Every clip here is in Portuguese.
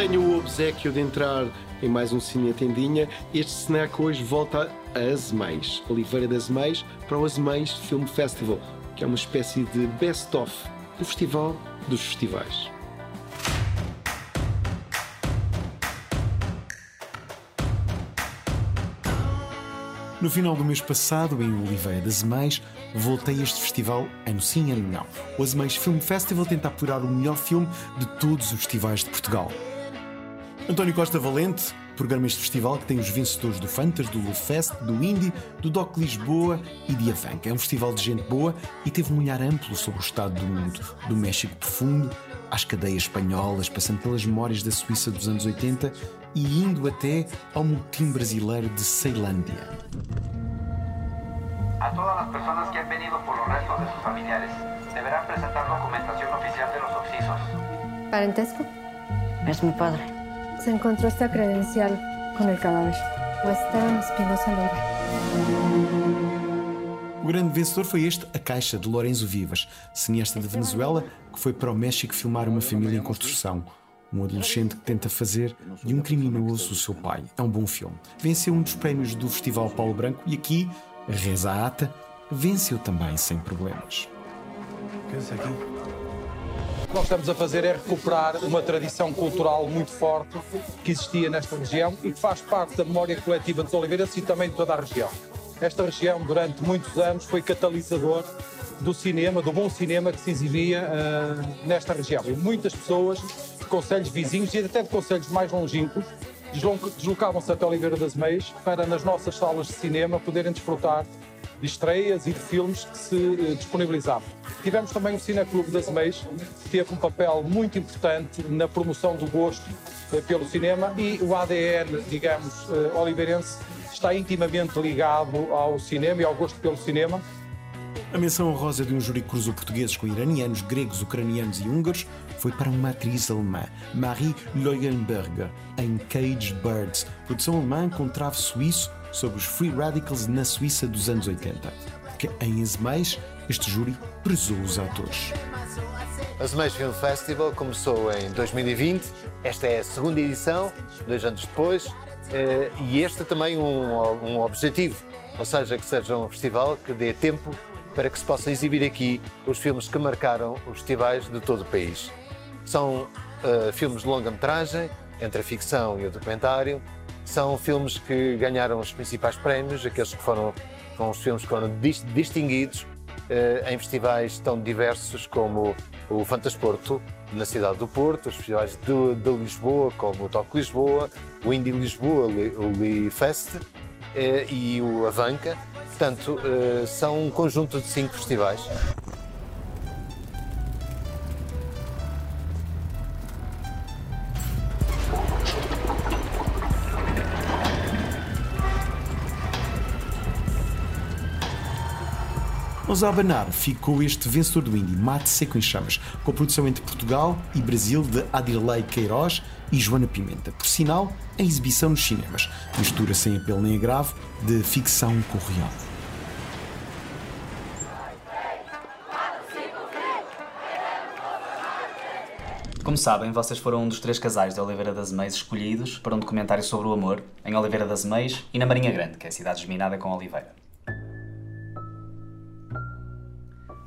tenho o obsequio de entrar em mais um Cine Tendinha. Este snack hoje volta a Azeméis, Oliveira das Azeméis, para o Azeméis Film Festival, que é uma espécie de best-of do Festival dos Festivais. No final do mês passado, em Oliveira das Azeméis, voltei a este festival ano sim, ano não. O Azeméis Film Festival tenta apurar o melhor filme de todos os festivais de Portugal. António Costa Valente programa este festival que tem os vencedores do Fantas, do Lufest, do Indie, do Doc Lisboa e de Avanca. É um festival de gente boa e teve um olhar amplo sobre o estado do mundo, do México profundo às cadeias espanholas, passando pelas memórias da Suíça dos anos 80 e indo até ao motim brasileiro de Ceilândia. A todas as pessoas que han venido por los restos de sus familiares, deberán presentar documentación oficial de los occisos. ¿Parentesco? Es mi padre. Se encontró esta credencial con el cadáver. Western Espinosa Leiva. O grande vencedor foi este, A Caixa, de Lorenzo Vivas, cineasta de Venezuela, que foi para o México filmar uma família em construção. Um adolescente que tenta fazer de um criminoso o seu pai. É um bom filme. Venceu um dos prémios do Festival Paulo Branco e aqui, reza a ata, venceu também sem problemas. O que nós estamos a fazer é recuperar uma tradição cultural muito forte que existia nesta região e que faz parte da memória coletiva dos Oliveiras e também de toda a região. Esta região, durante muitos anos, foi catalisador do cinema, do bom cinema que se exibia uh, nesta região. E muitas pessoas de conselhos vizinhos e até de conselhos mais longínquos deslocavam-se até Oliveira das Meias para, nas nossas salas de cinema, poderem desfrutar de estreias e de filmes que se uh, disponibilizavam. Tivemos também o Cineclube das Meias, que teve um papel muito importante na promoção do gosto uh, pelo cinema e o ADN, digamos, oliveirense, está intimamente ligado ao cinema e ao gosto pelo cinema. A menção honrosa de um júri que cruzou portugueses com iranianos, gregos, ucranianos e húngaros foi para uma atriz alemã, Marie Leuenberger, em Cage Birds, produção alemã com trave suíço sobre os Free Radicals na Suíça dos anos 80. Que em Azeméis, este júri prezou os atores. Azeméis Film Festival começou em 2020, esta é a segunda edição, dois anos depois, eh, e este é também um, um objetivo, ou seja, que seja um festival que dê tempo para que se possa exibir aqui os filmes que marcaram os festivais de todo o país. São uh, filmes de longa-metragem, entre a ficção e o documentário, são filmes que ganharam os principais prémios, aqueles que foram, foram os filmes que foram distinguidos uh, em festivais tão diversos como o Fantasporto, na cidade do Porto, os festivais de, de Lisboa, como o Toque Lisboa, o Indie Lisboa, o Lee Fest eh, e o Avanca. Portanto, eh, são um conjunto de cinco festivais. Mas a abanar ficou este vencedor do Indie, Mate Seco em Chamas, com a produção entre Portugal e Brasil de Adirley Queiroz e Joana Pimenta. Por sinal, em exibição nos cinemas. Mistura sem apelo nem agravo de ficção com real. Como sabem, vocês foram um dos três casais de Oliveira das Meias escolhidos para um documentário sobre o amor em Oliveira das Meias e na Marinha Grande, que é a cidade geminada com Oliveira.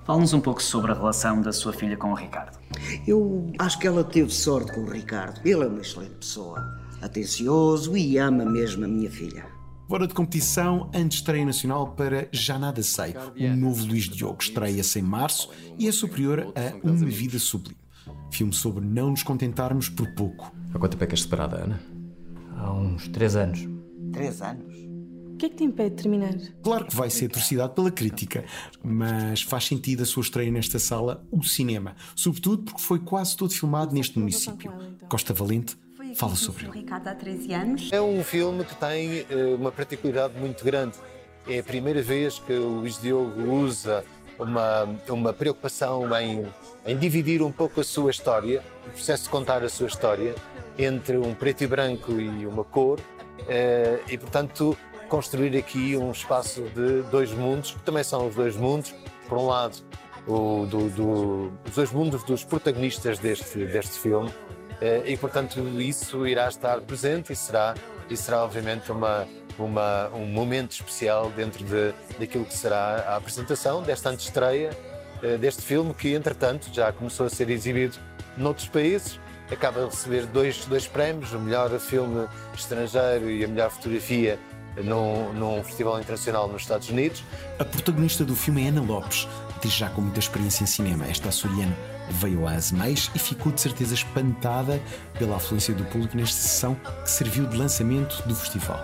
Fale-nos um pouco sobre a relação da sua filha com o Ricardo. Eu acho que ela teve sorte com o Ricardo. Ele é uma excelente pessoa, atencioso e ama mesmo a minha filha. Fora de competição, antes estreia nacional para Já Nada Sei. O novo Luís Diogo estreia-se em março e é superior a Uma Vida Sublime. Filme sobre não nos contentarmos por pouco. Há quanto tempo é que és separada, Ana? Há uns três anos. Três anos? O que é que te impede de terminar? Claro que vai ser torcidado pela crítica, mas faz sentido a sua estreia nesta sala, o cinema. Sobretudo porque foi quase todo filmado neste município. Costa Valente fala sobre ele. Ricardo há 13 anos. É um filme que tem uh, uma particularidade muito grande. É a primeira vez que o Luís Diogo usa uma, uma preocupação em, em dividir um pouco a sua história, o processo de contar a sua história, entre um preto e branco e uma cor. Uh, e, portanto, construir aqui um espaço de dois mundos, que também são os dois mundos. Por um lado, o, do, do, os dois mundos dos protagonistas deste, deste filme, eh, e, portanto, isso irá estar presente e será, e será obviamente, uma, uma, um momento especial dentro de, daquilo que será a apresentação desta antestreia eh, deste filme, que, entretanto, já começou a ser exibido noutros países. Acaba de receber dois, dois prémios, o melhor filme estrangeiro e a melhor fotografia num, num festival internacional nos Estados Unidos. A protagonista do filme é Ana Lopes, atriz já com muita experiência em cinema. Esta açoriana veio às meias e ficou de certeza espantada pela afluência do público nesta sessão que serviu de lançamento do festival.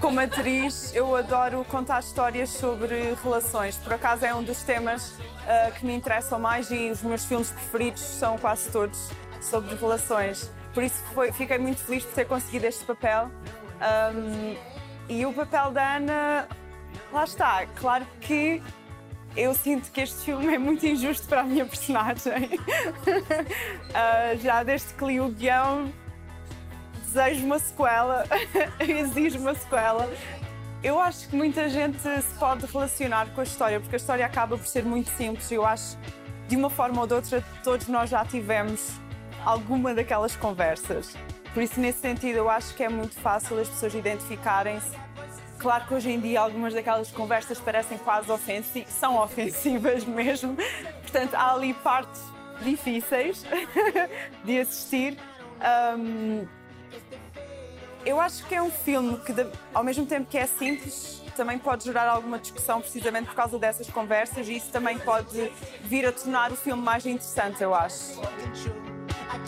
Como atriz, eu adoro contar histórias sobre relações. Por acaso é um dos temas uh, que me interessam mais e os meus filmes preferidos são quase todos sobre relações. Por isso foi, fiquei muito feliz por ter conseguido este papel. Um, e o papel da Ana, lá está. Claro que eu sinto que este filme é muito injusto para a minha personagem. uh, já desde que li o guião, desejo uma sequela, exijo uma sequela. Eu acho que muita gente se pode relacionar com a história, porque a história acaba por ser muito simples. Eu acho, de uma forma ou de outra, todos nós já tivemos alguma daquelas conversas. Por isso, nesse sentido, eu acho que é muito fácil as pessoas identificarem-se. Claro que hoje em dia algumas daquelas conversas parecem quase ofensivas, são ofensivas mesmo. Portanto, há ali partes difíceis de assistir. Um, eu acho que é um filme que, ao mesmo tempo que é simples, também pode gerar alguma discussão precisamente por causa dessas conversas e isso também pode vir a tornar o filme mais interessante, eu acho.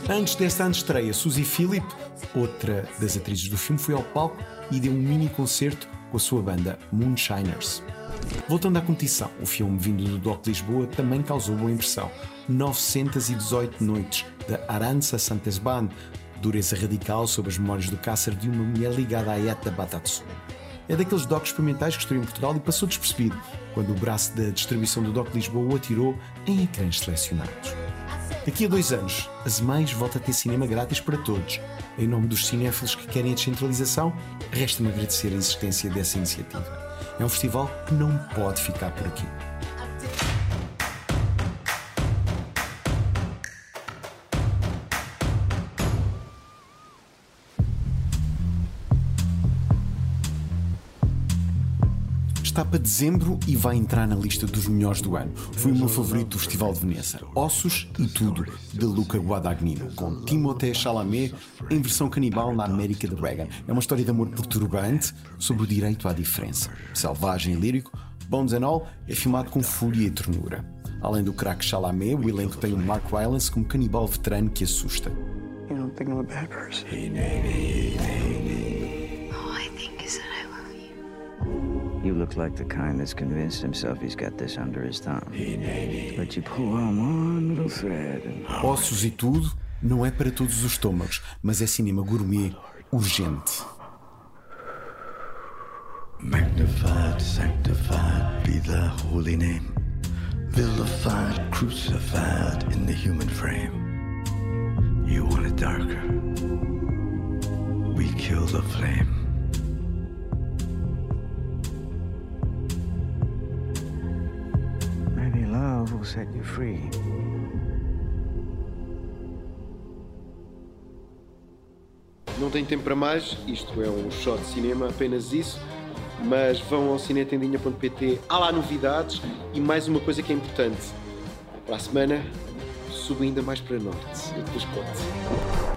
Antes desta estreia, Suzy Philip, outra das atrizes do filme, foi ao palco e deu um mini concerto com a sua banda Moonshiners. Voltando à competição, o filme vindo do Doc Lisboa também causou boa impressão. 918 noites, da Arança Santesban, dureza radical sobre as memórias do cárcere de uma mulher ligada à ETA Batatsu. É daqueles docs experimentais que estreou em Portugal e passou despercebido quando o braço da distribuição do Doc Lisboa o atirou em ecrãs selecionados. Daqui a dois anos, as mães voltam a ter cinema grátis para todos. Em nome dos cinéfilos que querem a descentralização, resta-me agradecer a existência dessa iniciativa. É um festival que não pode ficar por aqui. Está para dezembro e vai entrar na lista dos melhores do ano. Foi o meu favorito do Festival de Veneza. Ossos e Tudo, de Luca Guadagnino, com Timothée Chalamet em versão canibal na América de Reagan. É uma história de amor perturbante sobre o direito à diferença. Selvagem e lírico, Bones and All é filmado com fúria e ternura. Além do craque Chalamet, o elenco tem o Mark Rylance como canibal veterano que assusta. You don't think I'm a bad person. Look like the kind that's convinced himself he's got this under his thumb. But you pull on one little thread and... Ossos e tudo não é para todos os estômagos, mas é cinema gourmet urgente. Magnified, sanctified be thy holy name. Vilified, crucified in the human frame. You want it darker? We kill the flame. Set you free. Não tenho tempo para mais, isto é um shot de cinema, apenas isso. Mas vão ao cinetendinha.pt, há lá novidades e mais uma coisa que é importante. Para a semana, subo ainda mais para norte. Eu depois.